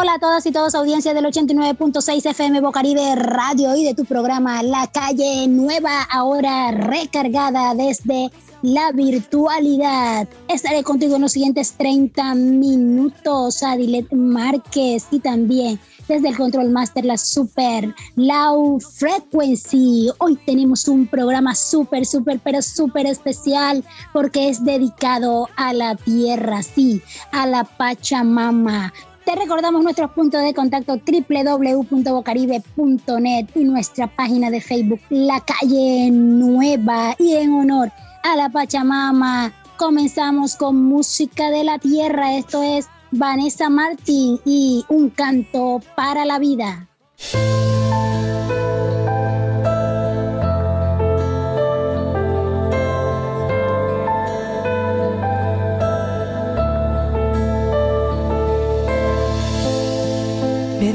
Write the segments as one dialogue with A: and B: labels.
A: Hola a todas y todos, audiencia del 89.6 FM Bocaribe Radio y de tu programa La Calle Nueva, ahora recargada desde la virtualidad. Estaré contigo en los siguientes 30 minutos, Adilet Márquez y también desde el Control Master, la Super Low Frequency. Hoy tenemos un programa súper, súper, pero súper especial porque es dedicado a la tierra, sí, a la Pachamama. Te recordamos nuestros puntos de contacto www.bocaribe.net y nuestra página de Facebook La Calle Nueva. Y en honor a la Pachamama, comenzamos con música de la tierra. Esto es Vanessa Martín y Un canto para la vida.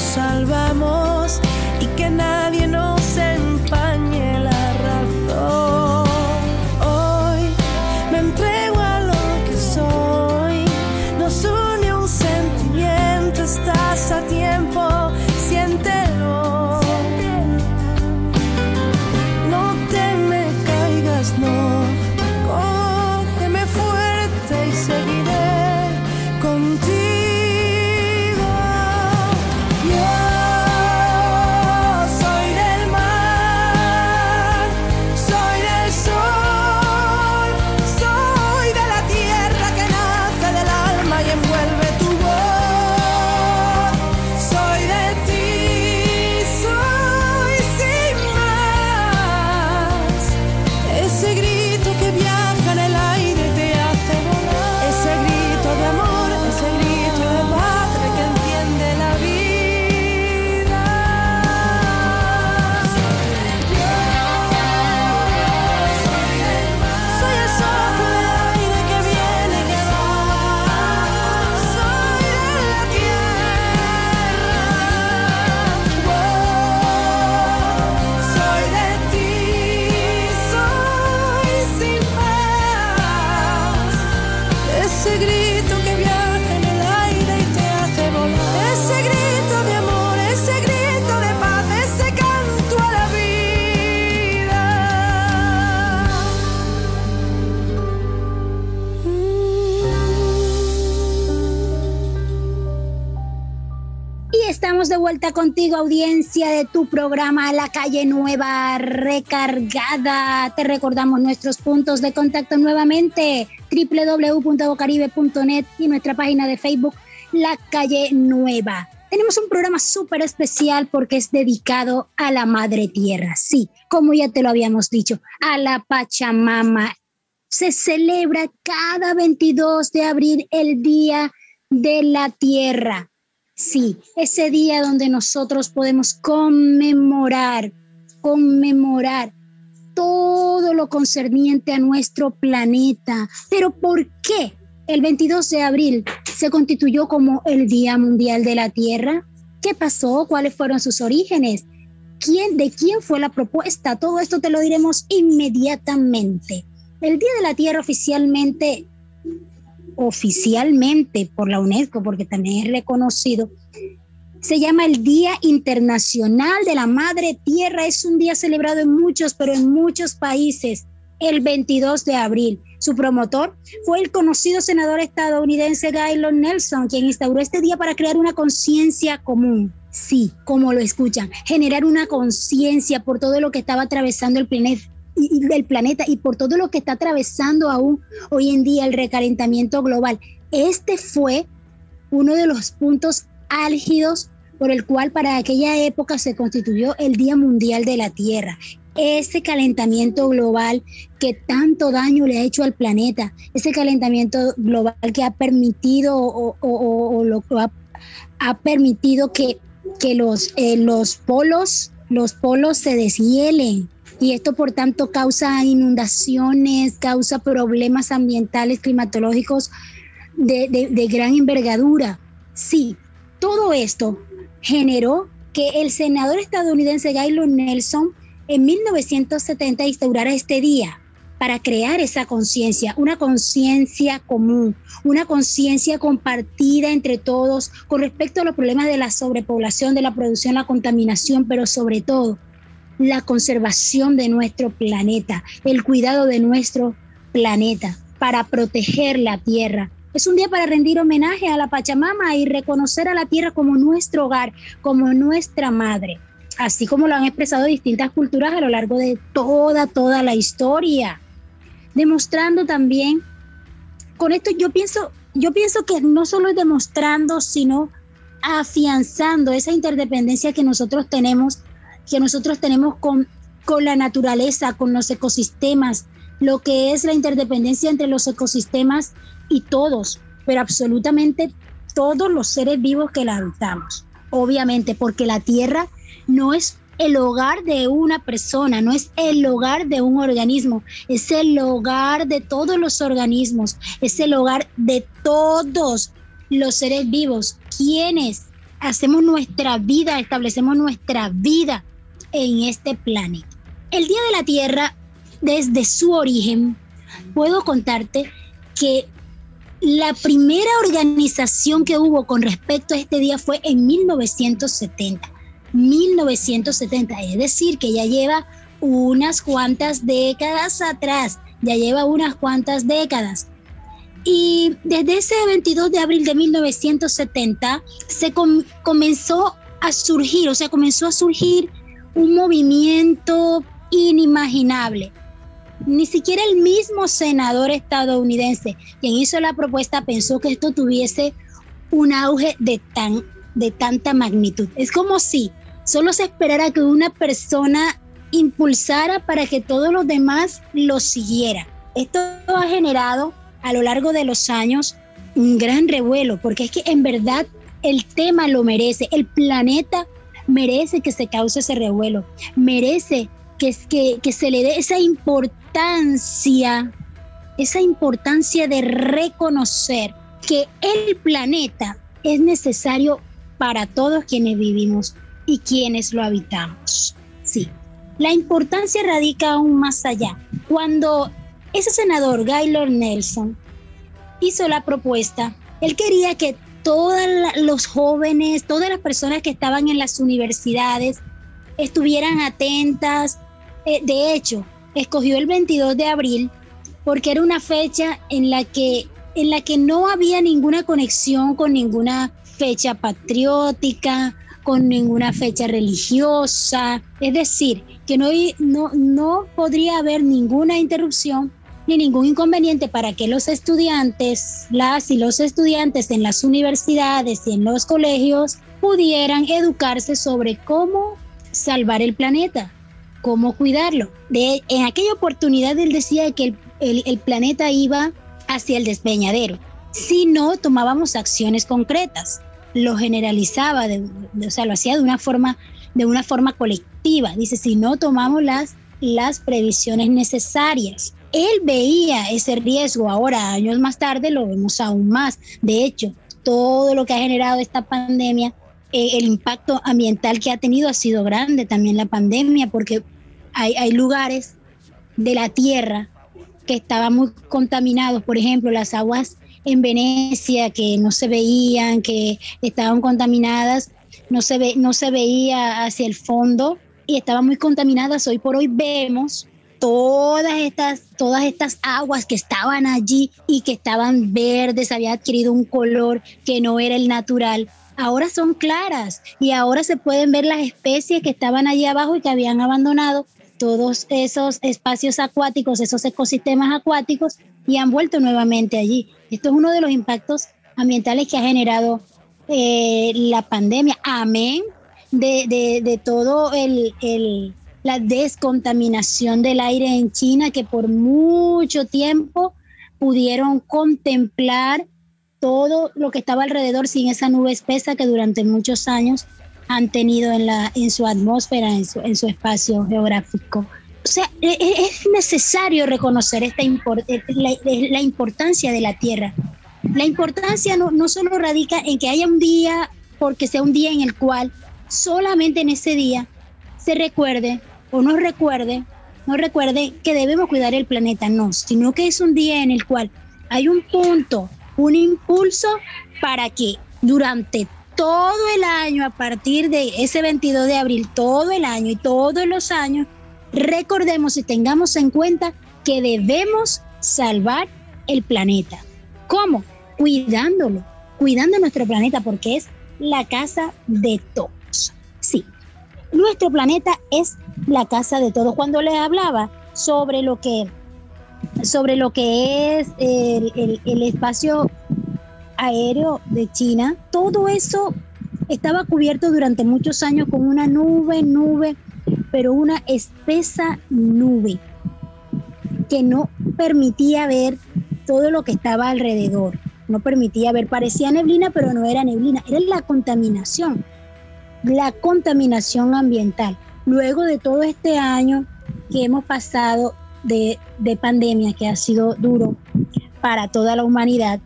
B: salvamos y que nadie nos
A: vuelta contigo, audiencia de tu programa La Calle Nueva Recargada. Te recordamos nuestros puntos de contacto nuevamente, www.bocaribe.net y nuestra página de Facebook La Calle Nueva. Tenemos un programa súper especial porque es dedicado a la Madre Tierra. Sí, como ya te lo habíamos dicho, a la Pachamama. Se celebra cada 22 de abril el Día de la Tierra Sí, ese día donde nosotros podemos conmemorar, conmemorar todo lo concerniente a nuestro planeta. Pero ¿por qué el 22 de abril se constituyó como el Día Mundial de la Tierra? ¿Qué pasó? ¿Cuáles fueron sus orígenes? ¿Quién, ¿De quién fue la propuesta? Todo esto te lo diremos inmediatamente. El Día de la Tierra oficialmente oficialmente por la UNESCO, porque también es reconocido, se llama el Día Internacional de la Madre Tierra. Es un día celebrado en muchos, pero en muchos países, el 22 de abril. Su promotor fue el conocido senador estadounidense Gaylord Nelson, quien instauró este día para crear una conciencia común. Sí, como lo escuchan, generar una conciencia por todo lo que estaba atravesando el planeta y, del planeta y por todo lo que está atravesando aún hoy en día el recalentamiento global. Este fue uno de los puntos álgidos por el cual para aquella época se constituyó el Día Mundial de la Tierra ese calentamiento global que tanto daño le ha hecho al planeta, ese calentamiento global que ha permitido o, ha, permitido que, que los, eh, los polos, los polos se deshielen. Y esto, por tanto, causa inundaciones, causa problemas ambientales, climatológicos de, gran envergadura. Sí, todo esto generó que el senador estadounidense Gaylord Nelson en 1970 instaurara este día para crear esa conciencia, una conciencia común, una conciencia compartida entre todos con respecto a los problemas de la sobrepoblación, de la producción, la contaminación, pero sobre todo la conservación de nuestro planeta, el cuidado de nuestro planeta para proteger la tierra. Es un día para rendir homenaje a la Pachamama y reconocer a la tierra como nuestro hogar, como nuestra madre así como lo han expresado distintas culturas a lo largo de toda, toda la historia, demostrando también, con esto yo pienso, yo pienso que no solo es demostrando, sino afianzando esa interdependencia que nosotros tenemos, que nosotros tenemos con, con la naturaleza, con los ecosistemas, lo que es la interdependencia entre los ecosistemas y todos, pero absolutamente todos los seres vivos que la habitamos. Obviamente, porque la tierra no es el hogar de una persona, no es el hogar de un organismo, es el hogar de todos los organismos, es el hogar de todos los seres vivos, quienes hacemos nuestra vida, establecemos nuestra vida en este planeta. El Día de la Tierra, desde su origen, puedo contarte que la primera organización que hubo con respecto a este día fue en 1970 1970, es decir, que ya lleva unas cuantas décadas atrás, ya lleva unas cuantas décadas. Y desde ese 22 de abril de 1970 se comenzó a surgir, o sea, comenzó a surgir un movimiento inimaginable. Ni siquiera el mismo senador estadounidense quien hizo la propuesta pensó que esto tuviese un auge de, tan, de tanta magnitud. Es como si Solo se esperara que una persona impulsara para que todos los demás lo siguieran. Esto ha generado a lo largo de los años un gran revuelo, porque es que en verdad el tema lo merece, el planeta merece que se cause ese revuelo, merece que, que, se le dé esa importancia, esa importancia de reconocer que el planeta es necesario para todos quienes vivimos y quienes lo habitamos. Sí, la importancia radica aún más allá. Cuando ese senador, Gaylord Nelson, hizo la propuesta, él quería que todos los jóvenes, todas las personas que estaban en las universidades estuvieran atentas. Eh, de hecho, escogió el 22 de abril porque era una fecha en la que en la que no había ninguna conexión con ninguna fecha patriótica con ninguna fecha religiosa, es decir, que no, no, no podría haber ninguna interrupción ni ningún inconveniente para que los estudiantes, las y los estudiantes en las universidades y en los colegios pudieran educarse sobre cómo salvar el planeta, cómo cuidarlo. De, en aquella oportunidad él decía que el, el planeta iba hacia el despeñadero si no tomábamos acciones concretas lo generalizaba, o sea, lo hacía de una forma, de una forma colectiva. Dice, si no tomamos las, las previsiones necesarias. Él veía ese riesgo, ahora, años más tarde, lo vemos aún más. De hecho, todo lo que ha generado esta pandemia, eh, el impacto ambiental que ha tenido ha sido grande también la pandemia, porque hay, lugares de la tierra que estaban muy contaminados, por ejemplo, las aguas en Venecia que no se veían, que estaban contaminadas, no se, ve, no se veía hacia el fondo y estaban muy contaminadas. Hoy por hoy vemos todas estas, todas estas aguas que estaban allí y que estaban verdes, había adquirido un color que no era el natural, ahora son claras y ahora se pueden ver las especies que estaban allí abajo y que habían abandonado todos esos espacios acuáticos, esos ecosistemas acuáticos y han vuelto nuevamente allí. Esto es uno de los impactos ambientales que ha generado eh, la pandemia. Amén de, de, todo el, el, la descontaminación del aire en China que por mucho tiempo pudieron contemplar todo lo que estaba alrededor sin esa nube espesa que durante muchos años han tenido en, la, en su atmósfera, en su, en su espacio geográfico. O sea, e, e, es necesario reconocer esta eh, la, la, importancia de la Tierra. La importancia no, no solo radica en que haya un día, porque sea un día en el cual solamente en ese día se recuerde o nos recuerde, no recuerde que debemos cuidar el planeta, no, sino que es un día en el cual hay un punto, un impulso para que durante todo el año, a partir de ese 22 de abril, todo el año y todos los años, recordemos y tengamos en cuenta que debemos salvar el planeta. ¿Cómo? Cuidándolo, cuidando nuestro planeta porque es la casa de todos. Sí, nuestro planeta es la casa de todos. Cuando les hablaba sobre lo que, sobre lo que es el, el espacio aéreo de China, todo eso estaba cubierto durante muchos años con una nube, nube, pero una espesa nube que no permitía ver todo lo que estaba alrededor. No permitía ver, parecía neblina, pero no era neblina, era la contaminación la contaminación ambiental. Luego de todo este año que hemos pasado de, pandemia, que ha sido duro para toda la humanidad,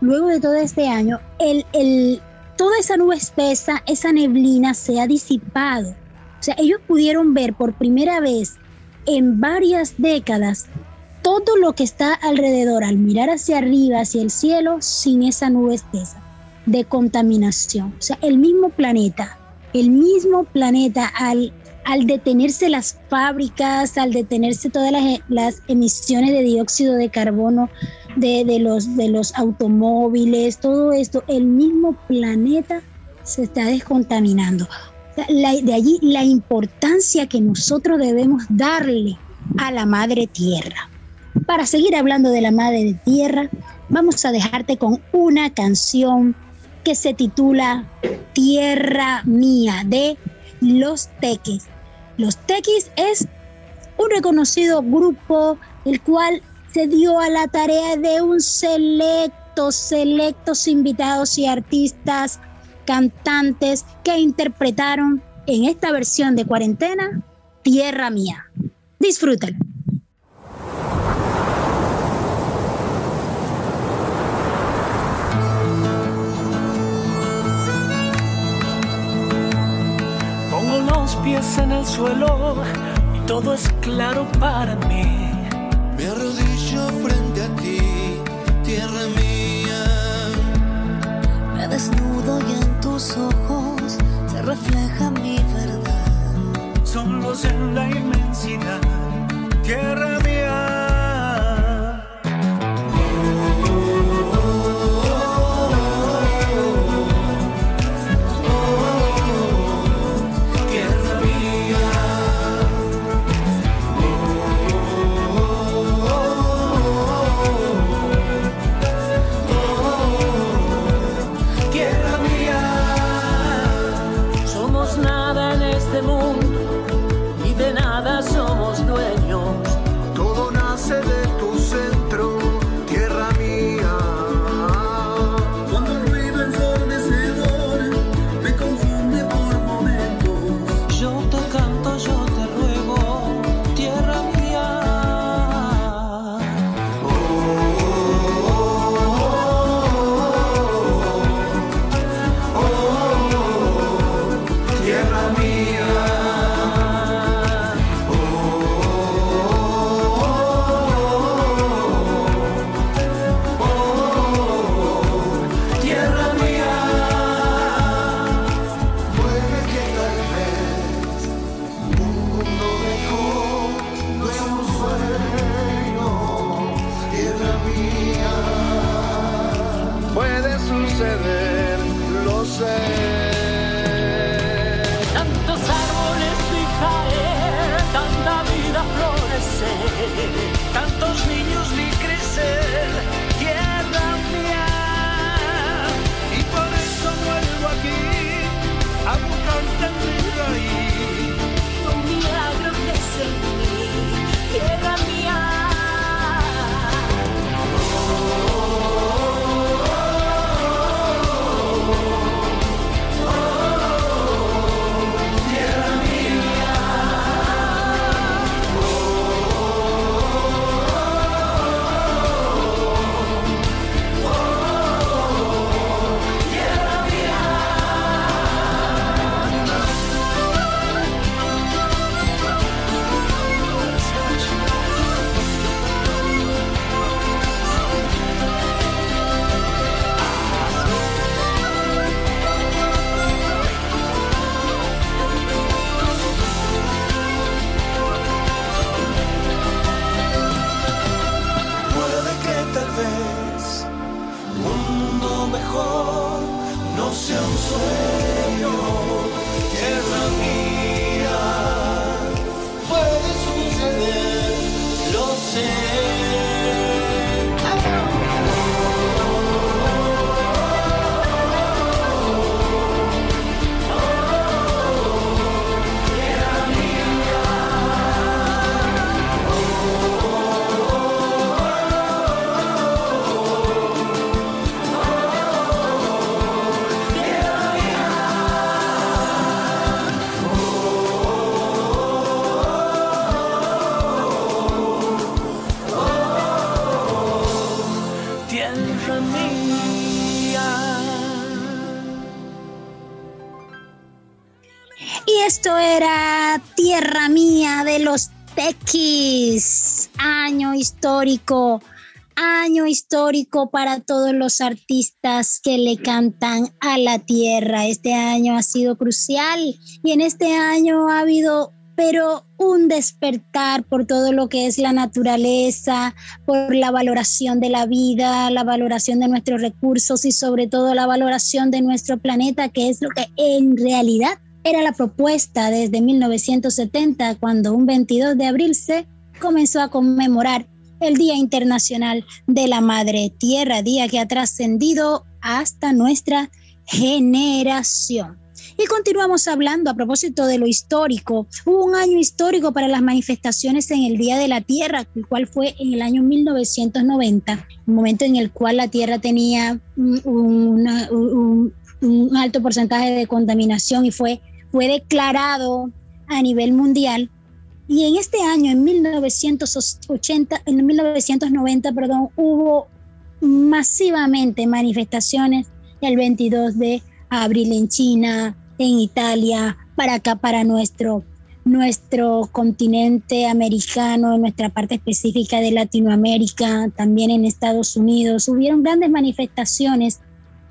A: luego de todo este año, el, el, toda esa nube espesa, esa neblina se ha disipado. O sea, ellos pudieron ver por primera vez en varias décadas todo lo que está alrededor al mirar hacia arriba, hacia el cielo, sin esa nube espesa de contaminación. O sea, el mismo planeta el mismo planeta al, detenerse las fábricas, al detenerse todas las, emisiones de dióxido de carbono de los automóviles, todo esto, el mismo planeta se está descontaminando. de allí la importancia que nosotros debemos darle a la madre tierra. Para seguir hablando de la madre tierra, vamos a dejarte con una canción que se titula Tierra Mía de Los Tequis. Los Tequis es un reconocido grupo el cual se dio a la tarea de un selecto, selectos invitados y artistas, cantantes que interpretaron en esta versión de cuarentena Tierra Mía. Disfrútalo.
C: Pies en el suelo y todo es claro para mí.
D: Me arrodillo frente a ti, tierra mía.
E: Me desnudo y en tus ojos se refleja mi verdad.
C: Solos en la inmensidad, tierra mía.
D: Y
A: esto era Tierra Mía de los Tequis. Año histórico. Año histórico para todos los artistas que le cantan a la tierra. Este año ha sido crucial y en este año ha habido, pero un despertar por todo lo que es la naturaleza, por la valoración de la vida, la valoración de nuestros recursos y sobre todo la valoración de nuestro planeta, que es lo que en realidad era la propuesta desde 1970, cuando un 22 de abril se comenzó a conmemorar el Día Internacional de la Madre Tierra, día que ha trascendido hasta nuestra generación. Y continuamos hablando a propósito de lo histórico. Hubo un año histórico para las manifestaciones en el Día de la Tierra, el cual fue en el año 1990, un momento en el cual la Tierra tenía un, una- un- un alto porcentaje de contaminación y fue, fue declarado a nivel mundial. Y en este año, en 1980, en 1990, perdón, hubo masivamente manifestaciones el 22 de abril en China, en Italia, para acá, para nuestro, nuestro continente americano, en nuestra parte específica de Latinoamérica, también en Estados Unidos. Hubieron grandes manifestaciones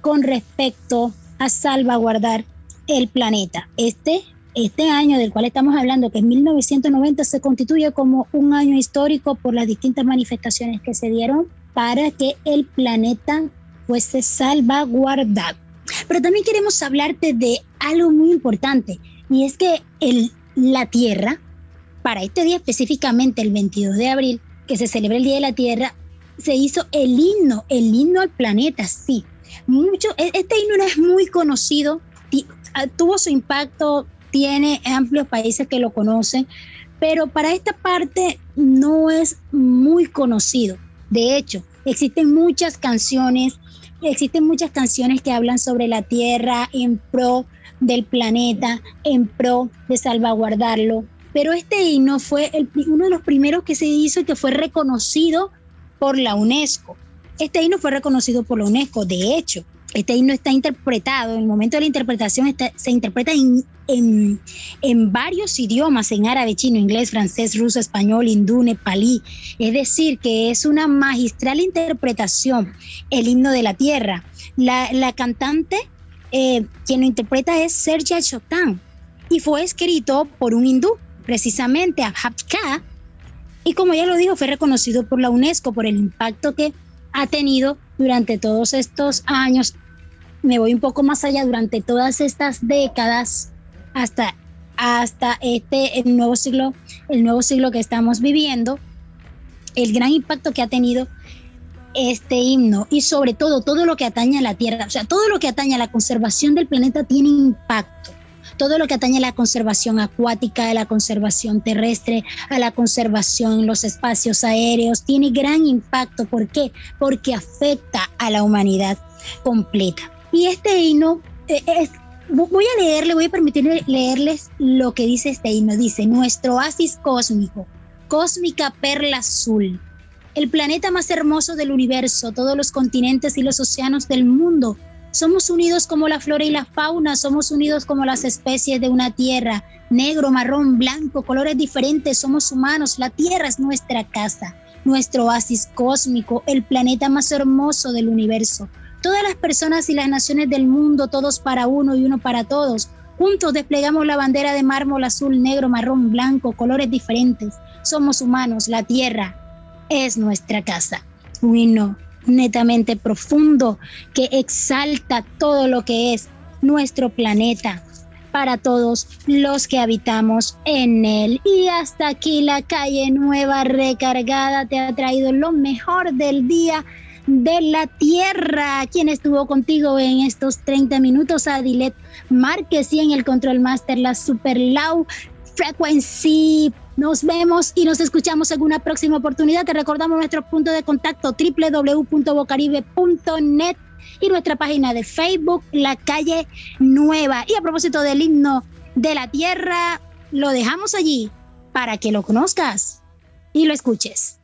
A: con respecto a salvaguardar el planeta. Este, este año del cual estamos hablando, que es 1990, se constituye como un año histórico por las distintas manifestaciones que se dieron para que el planeta fuese salvaguardado. Pero también queremos hablarte de algo muy importante y es que el, la Tierra, para este día específicamente, el 22 de abril, que se celebra el Día de la Tierra, se hizo el himno, el himno al planeta, sí. Mucho, e- este himno no es muy conocido, tuvo su impacto, tiene amplios países que lo conocen, pero para esta parte no es muy conocido. De hecho, existen muchas canciones, existen muchas canciones que hablan sobre la Tierra en pro del planeta, en pro de salvaguardarlo. Pero este himno fue uno de los primeros que se hizo y que fue reconocido por la UNESCO. Este himno fue reconocido por la UNESCO. De hecho, este himno está interpretado, en el momento de la interpretación está- se interpreta en, en, varios idiomas, en árabe, chino, inglés, francés, ruso, español, hindú, nepalí. Es decir, que es una magistral interpretación, el himno de la tierra. La, la cantante, eh, quien lo interpreta es Serja Chotan y fue escrito por un hindú, precisamente Abhab Khan, y como ya lo dijo, fue reconocido por la UNESCO por el impacto que ha tenido durante todos estos años me voy un poco más allá durante todas estas décadas hasta hasta este el nuevo siglo, el nuevo siglo que estamos viviendo, el gran impacto que ha tenido este himno y sobre todo todo lo que atañe a la tierra, o sea, todo lo que atañe a la conservación del planeta tiene impacto. Todo lo que atañe a la conservación acuática, a la conservación terrestre, a la conservación en los espacios aéreos, tiene gran impacto. ¿Por qué? Porque afecta a la humanidad completa. Y este himno eh, es, voy a leerle, voy a permitirle leerles lo que dice este himno. Dice, nuestro oasis cósmico, cósmica perla azul, el planeta más hermoso del universo, todos los continentes y los océanos del mundo. Somos unidos como la flora y la fauna, somos unidos como las especies de una tierra, negro, marrón, blanco, colores diferentes, somos humanos, la tierra es nuestra casa, nuestro oasis cósmico, el planeta más hermoso del universo. Todas las personas y las naciones del mundo, todos para uno y uno para todos. Juntos desplegamos la bandera de mármol azul, negro, marrón, blanco, colores diferentes. Somos humanos, la tierra es nuestra casa. Un netamente profundo que exalta todo lo que es nuestro planeta para todos los que habitamos en él. Y hasta aquí la calle nueva recargada te ha traído lo mejor del día de la Tierra. Quien estuvo contigo en estos 30 minutos? Adilet Márquez y en el Control Master, la Super Low Frequency. Nos vemos y nos escuchamos en una próxima oportunidad. Te recordamos nuestro punto de contacto www.bocaribe.net y nuestra página de Facebook, La Calle Nueva. Y a propósito del himno de la tierra, lo dejamos allí para que lo conozcas y lo escuches.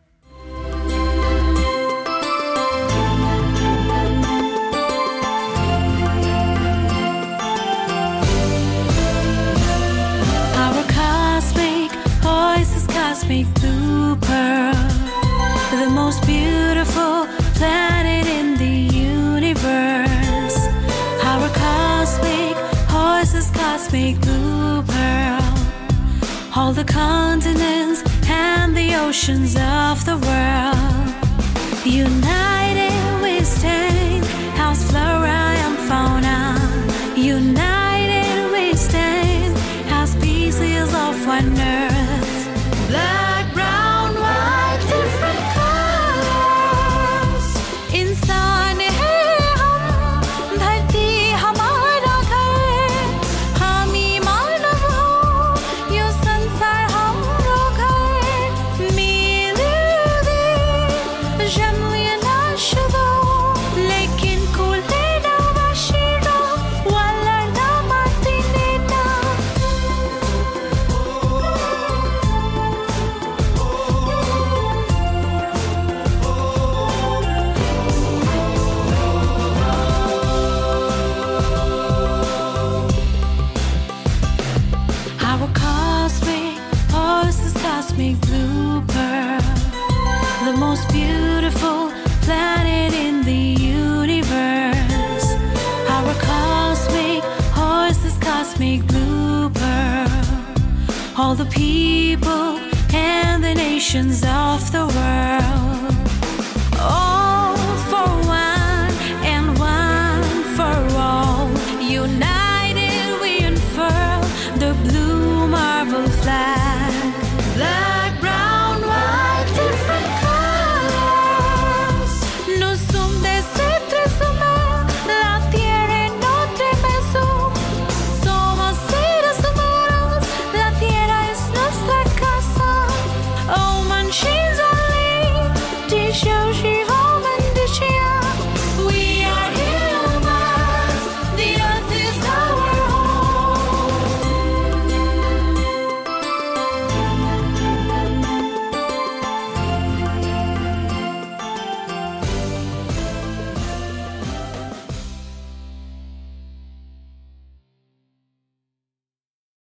B: Cosmic blue pearl, the most beautiful planet in the universe. Our cosmic horse is cosmic blue pearl. All the continents and the oceans of the world. United we stand, house flora and fauna. United we stand, as species of earth. Love